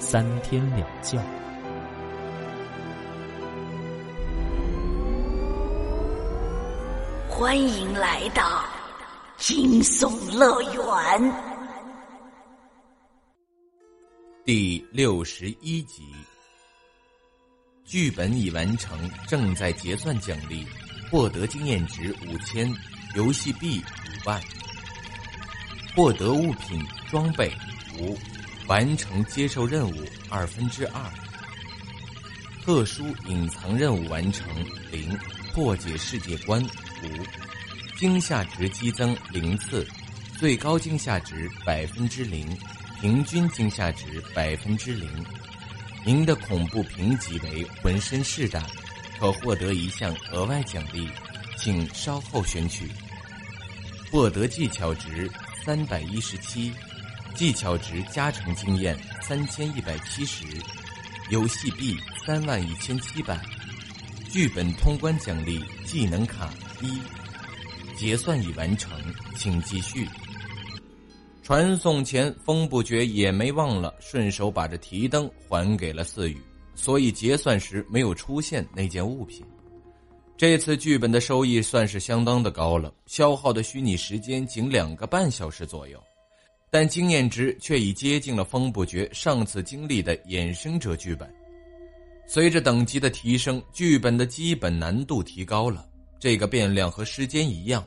三天两觉。欢迎来到惊悚乐园第六十一集。剧本已完成，正在结算奖励。获得经验值五千，游戏币五万。获得物品装备五，完成接受任务二分之二。特殊隐藏任务完成零，破解世界观五，惊吓值激增零次，最高惊吓值百分之零，平均惊吓值百分之零。您的恐怖评级为浑身是胆。可获得一项额外奖励，请稍后选取。获得技巧值三百一十七，技巧值加成经验三千一百七十，游戏币三万一千七百，剧本通关奖励技能卡一，结算已完成，请继续。传送前，风不绝也没忘了，顺手把这提灯还给了四宇。所以结算时没有出现那件物品。这次剧本的收益算是相当的高了，消耗的虚拟时间仅两个半小时左右，但经验值却已接近了风不绝上次经历的衍生者剧本。随着等级的提升，剧本的基本难度提高了。这个变量和时间一样，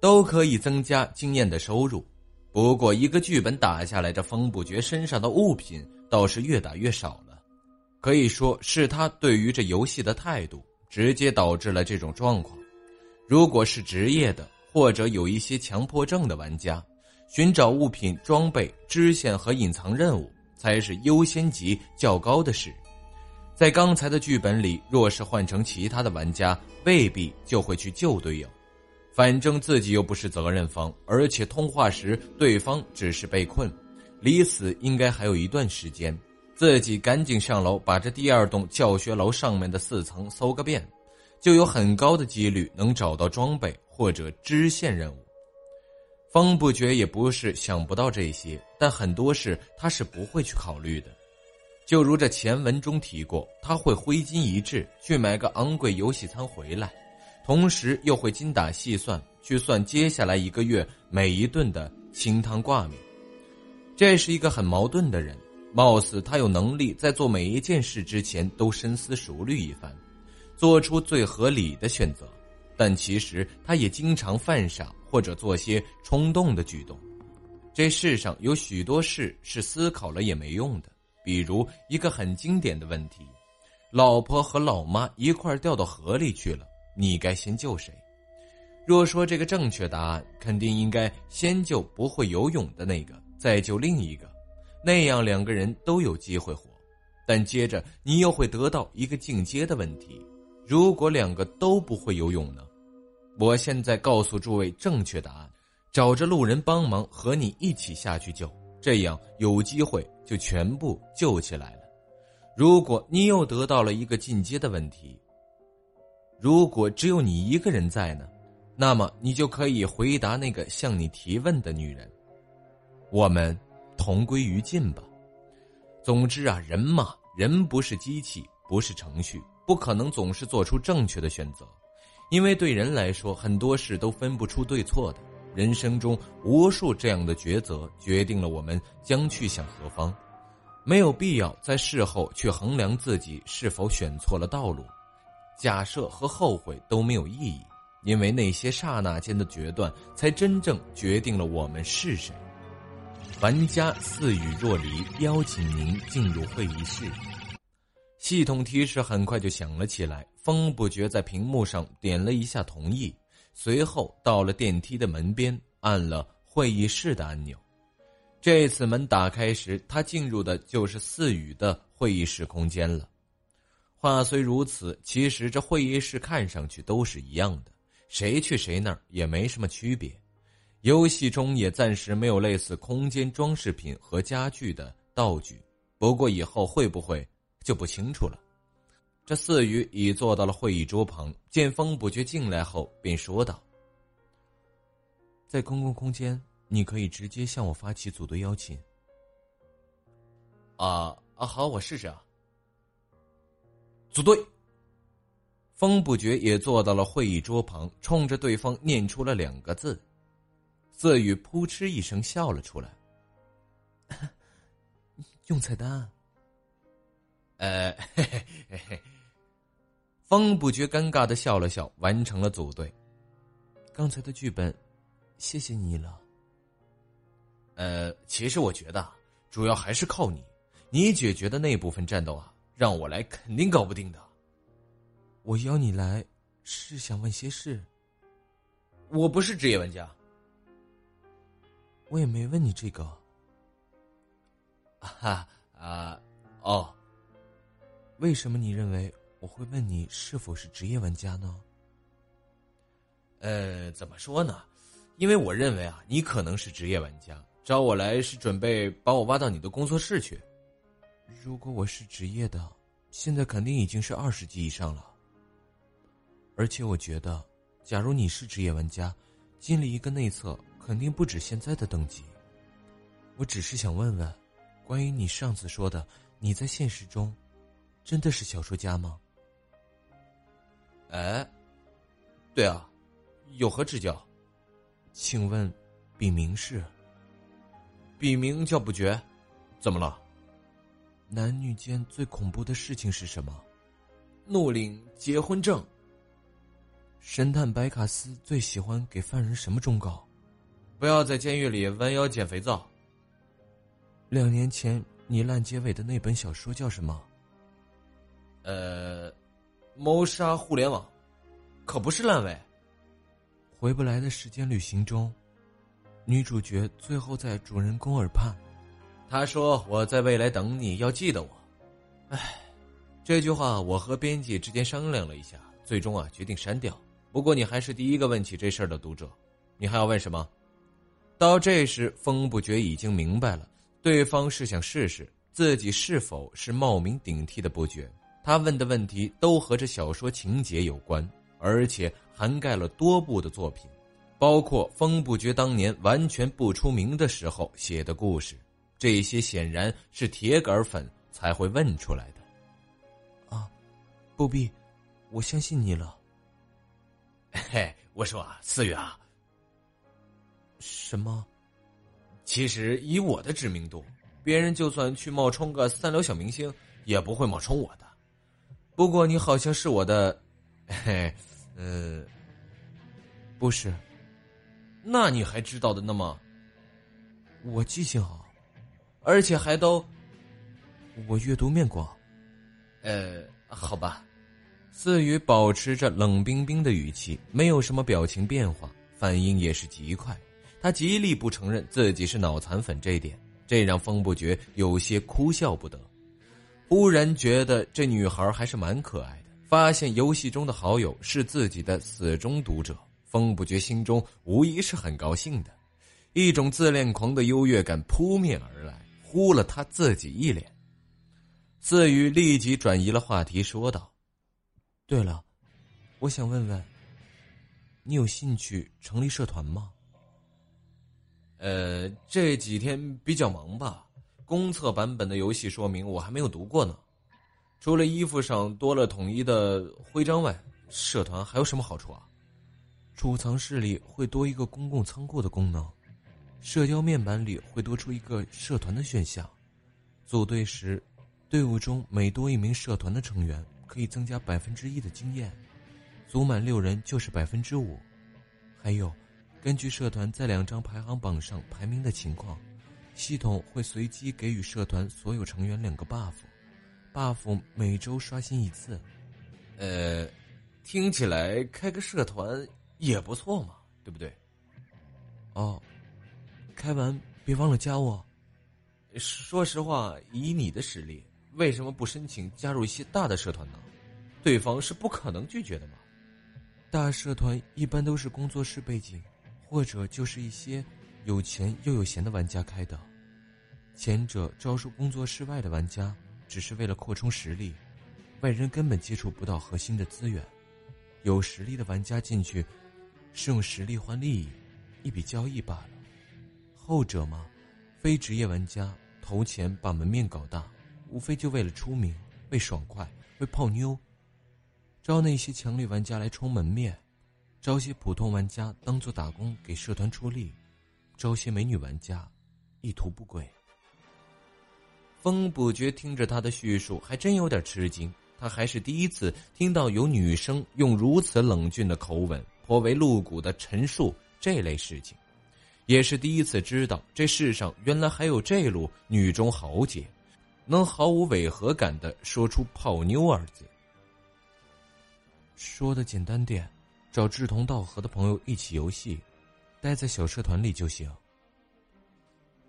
都可以增加经验的收入。不过一个剧本打下来，这风不绝身上的物品倒是越打越少了。可以说是他对于这游戏的态度，直接导致了这种状况。如果是职业的，或者有一些强迫症的玩家，寻找物品、装备、支线和隐藏任务才是优先级较高的事。在刚才的剧本里，若是换成其他的玩家，未必就会去救队友。反正自己又不是责任方，而且通话时对方只是被困，离死应该还有一段时间。自己赶紧上楼，把这第二栋教学楼上面的四层搜个遍，就有很高的几率能找到装备或者支线任务。风不觉也不是想不到这些，但很多事他是不会去考虑的。就如这前文中提过，他会挥金一掷去买个昂贵游戏餐回来，同时又会精打细算去算接下来一个月每一顿的清汤挂面。这是一个很矛盾的人。貌似他有能力在做每一件事之前都深思熟虑一番，做出最合理的选择，但其实他也经常犯傻或者做些冲动的举动。这世上有许多事是思考了也没用的，比如一个很经典的问题：老婆和老妈一块掉到河里去了，你该先救谁？若说这个正确答案，肯定应该先救不会游泳的那个，再救另一个。那样两个人都有机会活，但接着你又会得到一个进阶的问题：如果两个都不会游泳呢？我现在告诉诸位正确答案，找着路人帮忙和你一起下去救，这样有机会就全部救起来了。如果你又得到了一个进阶的问题：如果只有你一个人在呢？那么你就可以回答那个向你提问的女人：我们。同归于尽吧。总之啊，人嘛，人不是机器，不是程序，不可能总是做出正确的选择。因为对人来说，很多事都分不出对错的。人生中无数这样的抉择，决定了我们将去向何方。没有必要在事后去衡量自己是否选错了道路。假设和后悔都没有意义，因为那些刹那间的决断，才真正决定了我们是谁。玩家似雨若离，邀请您进入会议室。系统提示很快就响了起来。风不觉在屏幕上点了一下同意，随后到了电梯的门边，按了会议室的按钮。这次门打开时，他进入的就是四宇的会议室空间了。话虽如此，其实这会议室看上去都是一样的，谁去谁那儿也没什么区别。游戏中也暂时没有类似空间装饰品和家具的道具，不过以后会不会就不清楚了。这四宇已坐到了会议桌旁，见风不觉进来后，便说道：“在公共空间，你可以直接向我发起组队邀请。”啊啊，好，我试试啊。组队。风不觉也坐到了会议桌旁，冲着对方念出了两个字。色宇扑哧一声笑了出来。用菜单？呃，嘿嘿嘿嘿。风不觉尴尬的笑了笑，完成了组队。刚才的剧本，谢谢你了。呃，其实我觉得，主要还是靠你，你解决的那部分战斗啊。让我来肯定搞不定的。我邀你来，是想问些事。我不是职业玩家。我也没问你这个。哈 啊哦，为什么你认为我会问你是否是职业玩家呢？呃，怎么说呢？因为我认为啊，你可能是职业玩家，找我来是准备把我挖到你的工作室去。如果我是职业的，现在肯定已经是二十级以上了。而且我觉得，假如你是职业玩家，经历一个内测，肯定不止现在的等级。我只是想问问，关于你上次说的，你在现实中，真的是小说家吗？哎，对啊，有何指教？请问，笔名是？笔名叫不绝，怎么了？男女间最恐怖的事情是什么？怒领结婚证。神探白卡斯最喜欢给犯人什么忠告？不要在监狱里弯腰捡肥皂。两年前你烂结尾的那本小说叫什么？呃，谋杀互联网，可不是烂尾。回不来的时间旅行中，女主角最后在主人公耳畔。她说：“我在未来等你，要记得我。”哎，这句话我和编辑之间商量了一下，最终啊决定删掉。不过你还是第一个问起这事儿的读者，你还要问什么？到这时，风不觉已经明白了，对方是想试试自己是否是冒名顶替的不觉。他问的问题都和这小说情节有关，而且涵盖了多部的作品，包括风不觉当年完全不出名的时候写的故事。这些显然是铁杆粉才会问出来的，啊，不必，我相信你了。嘿，我说啊，四月啊，什么？其实以我的知名度，别人就算去冒充个三流小明星，也不会冒充我的。不过你好像是我的，嘿，呃，不是，那你还知道的那么？我记性好。而且还都，我阅读面广，呃，好吧。四宇保持着冷冰冰的语气，没有什么表情变化，反应也是极快。他极力不承认自己是脑残粉，这一点，这让风不觉有些哭笑不得。忽然觉得这女孩还是蛮可爱的。发现游戏中的好友是自己的死忠读者，风不觉心中无疑是很高兴的，一种自恋狂的优越感扑面而来。呼了他自己一脸，四宇立即转移了话题，说道：“对了，我想问问，你有兴趣成立社团吗？”“呃，这几天比较忙吧，公测版本的游戏说明我还没有读过呢。除了衣服上多了统一的徽章外，社团还有什么好处啊？储藏室里会多一个公共仓库的功能。”社交面板里会多出一个社团的选项，组队时，队伍中每多一名社团的成员，可以增加百分之一的经验，组满六人就是百分之五。还有，根据社团在两张排行榜上排名的情况，系统会随机给予社团所有成员两个 buff，buff 每周刷新一次。呃，听起来开个社团也不错嘛，对不对？哦。开完别忘了加我。说实话，以你的实力，为什么不申请加入一些大的社团呢？对方是不可能拒绝的嘛。大社团一般都是工作室背景，或者就是一些有钱又有闲的玩家开的。前者招收工作室外的玩家，只是为了扩充实力，外人根本接触不到核心的资源。有实力的玩家进去，是用实力换利益，一笔交易罢了。后者嘛，非职业玩家投钱把门面搞大，无非就为了出名、为爽快、为泡妞。招那些强力玩家来充门面，招些普通玩家当做打工给社团出力，招些美女玩家，意图不轨。风不觉听着他的叙述，还真有点吃惊。他还是第一次听到有女生用如此冷峻的口吻，颇为露骨的陈述这类事情，也是第一次知道这世上原来还有这路女中豪杰，能毫无违和感的说出“泡妞”二字。说的简单点，找志同道合的朋友一起游戏，待在小社团里就行。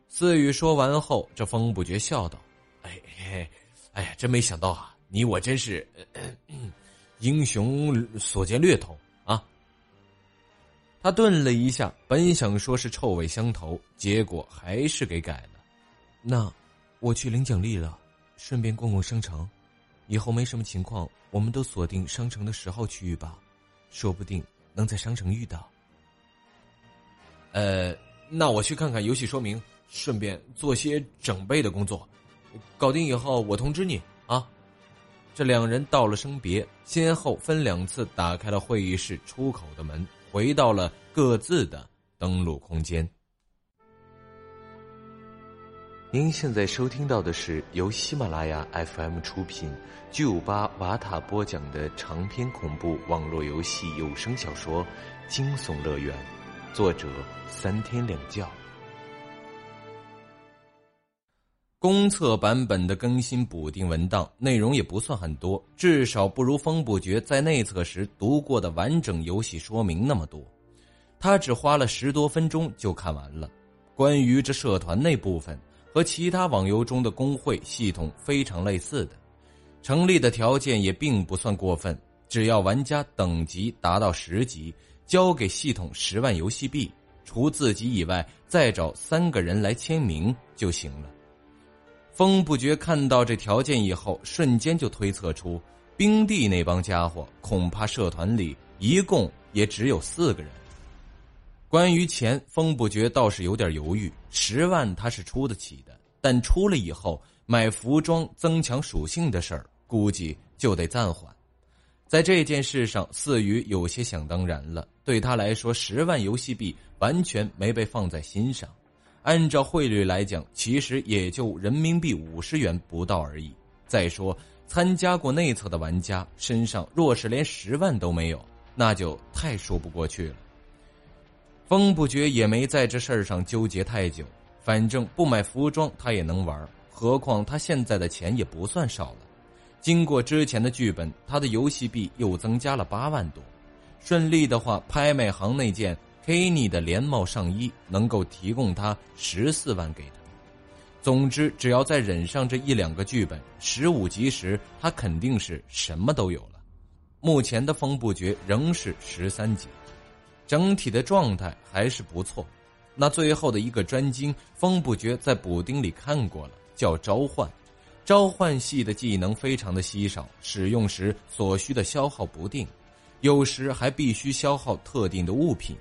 思雨说完后，这风不觉笑道。哎，哎呀，真没想到啊！你我真是英雄所见略同啊！他顿了一下，本想说是臭味相投，结果还是给改了。那我去领奖励了，顺便逛逛商城。以后没什么情况，我们都锁定商城的十号区域吧，说不定能在商城遇到。呃，那我去看看游戏说明，顺便做些整备的工作。搞定以后，我通知你啊。这两人道了声别，先后分两次打开了会议室出口的门，回到了各自的登录空间。您现在收听到的是由喜马拉雅 FM 出品、巨五八瓦塔播讲的长篇恐怖网络游戏有声小说《惊悚乐园》，作者三天两觉。公测版本的更新补丁文档内容也不算很多，至少不如风不绝在内测时读过的完整游戏说明那么多。他只花了十多分钟就看完了。关于这社团那部分，和其他网游中的工会系统非常类似的，成立的条件也并不算过分，只要玩家等级达到十级，交给系统十万游戏币，除自己以外再找三个人来签名就行了。风不觉看到这条件以后，瞬间就推测出冰帝那帮家伙恐怕社团里一共也只有四个人。关于钱，风不觉倒是有点犹豫，十万他是出得起的，但出了以后买服装增强属性的事儿，估计就得暂缓。在这件事上，四宇有些想当然了，对他来说，十万游戏币完全没被放在心上。按照汇率来讲，其实也就人民币五十元不到而已。再说，参加过内测的玩家身上若是连十万都没有，那就太说不过去了。风不觉也没在这事儿上纠结太久，反正不买服装他也能玩，何况他现在的钱也不算少了。经过之前的剧本，他的游戏币又增加了八万多。顺利的话，拍卖行那件。Kenny 的连帽上衣能够提供他十四万给他。总之，只要再忍上这一两个剧本，十五级时他肯定是什么都有了。目前的风不绝仍是十三级，整体的状态还是不错。那最后的一个专精，风不绝在补丁里看过了，叫召唤。召唤系的技能非常的稀少，使用时所需的消耗不定，有时还必须消耗特定的物品。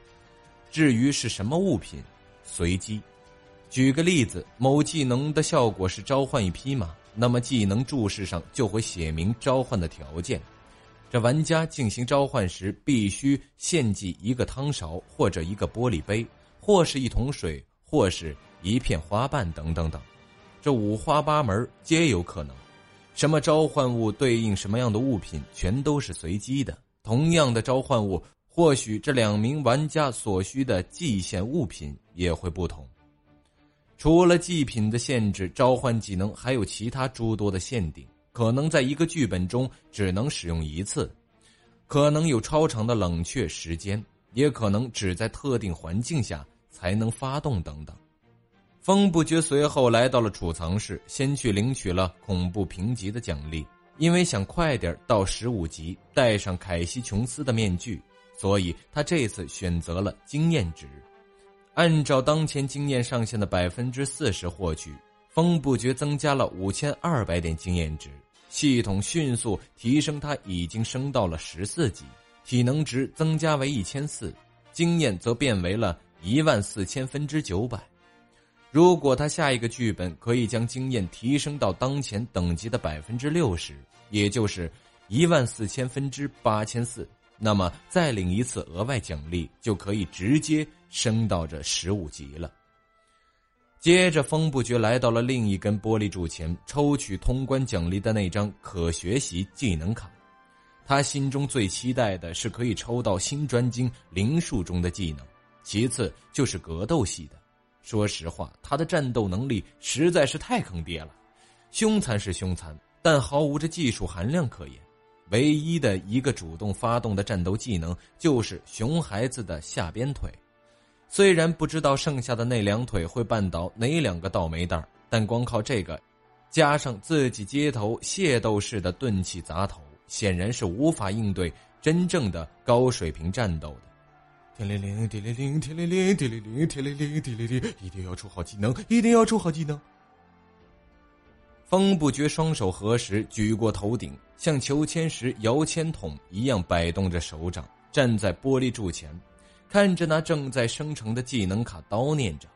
至于是什么物品，随机。举个例子，某技能的效果是召唤一匹马，那么技能注释上就会写明召唤的条件。这玩家进行召唤时，必须献祭一个汤勺，或者一个玻璃杯，或是一桶水，或是一片花瓣等等等。这五花八门，皆有可能。什么召唤物对应什么样的物品，全都是随机的。同样的召唤物。或许这两名玩家所需的祭献物品也会不同。除了祭品的限制，召唤技能还有其他诸多的限定，可能在一个剧本中只能使用一次，可能有超长的冷却时间，也可能只在特定环境下才能发动等等。风不觉随后来到了储藏室，先去领取了恐怖评级的奖励。因为想快点到十五级，戴上凯西·琼斯的面具，所以他这次选择了经验值。按照当前经验上限的百分之四十获取，风不觉增加了五千二百点经验值。系统迅速提升，他已经升到了十四级，体能值增加为一千四，经验则变为了一万四千分之九百。如果他下一个剧本可以将经验提升到当前等级的百分之六十，也就是一万四千分之八千四，那么再领一次额外奖励就可以直接升到这十五级了。接着，风不觉来到了另一根玻璃柱前，抽取通关奖励的那张可学习技能卡。他心中最期待的是可以抽到新专精灵术中的技能，其次就是格斗系的。说实话，他的战斗能力实在是太坑爹了，凶残是凶残，但毫无这技术含量可言。唯一的一个主动发动的战斗技能就是熊孩子的下边腿。虽然不知道剩下的那两腿会绊倒哪两个倒霉蛋但光靠这个，加上自己街头械斗式的钝器砸头，显然是无法应对真正的高水平战斗的。天灵灵，地灵灵，天灵灵，地灵灵，天灵灵，地灵灵，一定要出好技能，一定要出好技能。风不觉双手合十，举过头顶，像求签时摇签筒一样摆动着手掌，站在玻璃柱前。看着那正在生成的技能卡，叨念着：“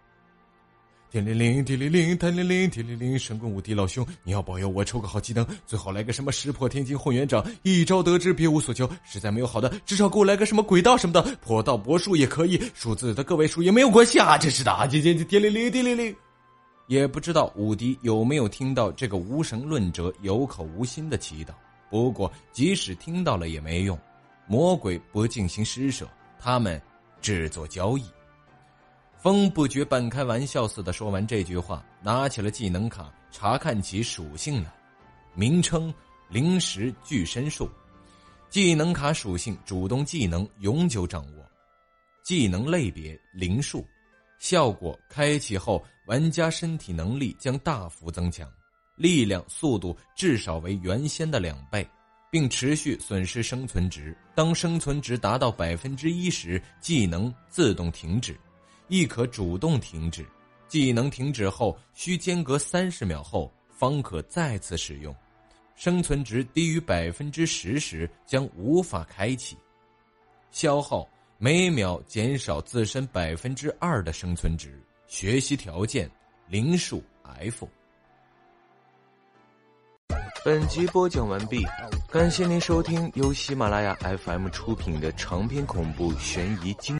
天灵灵，地灵灵，天灵灵，地灵灵，神棍无敌老兄，你要保佑我抽个好技能，最好来个什么石破天惊混元掌，一招得之，别无所求。实在没有好的，至少给我来个什么鬼道什么的，破道博术也可以，数字的个位数也没有关系啊！真是的，天天天灵灵，地灵灵。”也不知道武迪有没有听到这个无神论者有口无心的祈祷。不过即使听到了也没用，魔鬼不进行施舍，他们。制作交易，风不觉半开玩笑似的说完这句话，拿起了技能卡查看起属性来。名称：灵石巨身术。技能卡属性：主动技能，永久掌握。技能类别：灵术。效果：开启后，玩家身体能力将大幅增强，力量、速度至少为原先的两倍。并持续损失生存值。当生存值达到百分之一时，技能自动停止，亦可主动停止。技能停止后需间隔三十秒后方可再次使用。生存值低于百分之十时将无法开启。消耗每秒减少自身百分之二的生存值。学习条件：零数 F。本集播讲完毕，感谢您收听由喜马拉雅 FM 出品的长篇恐怖悬疑惊。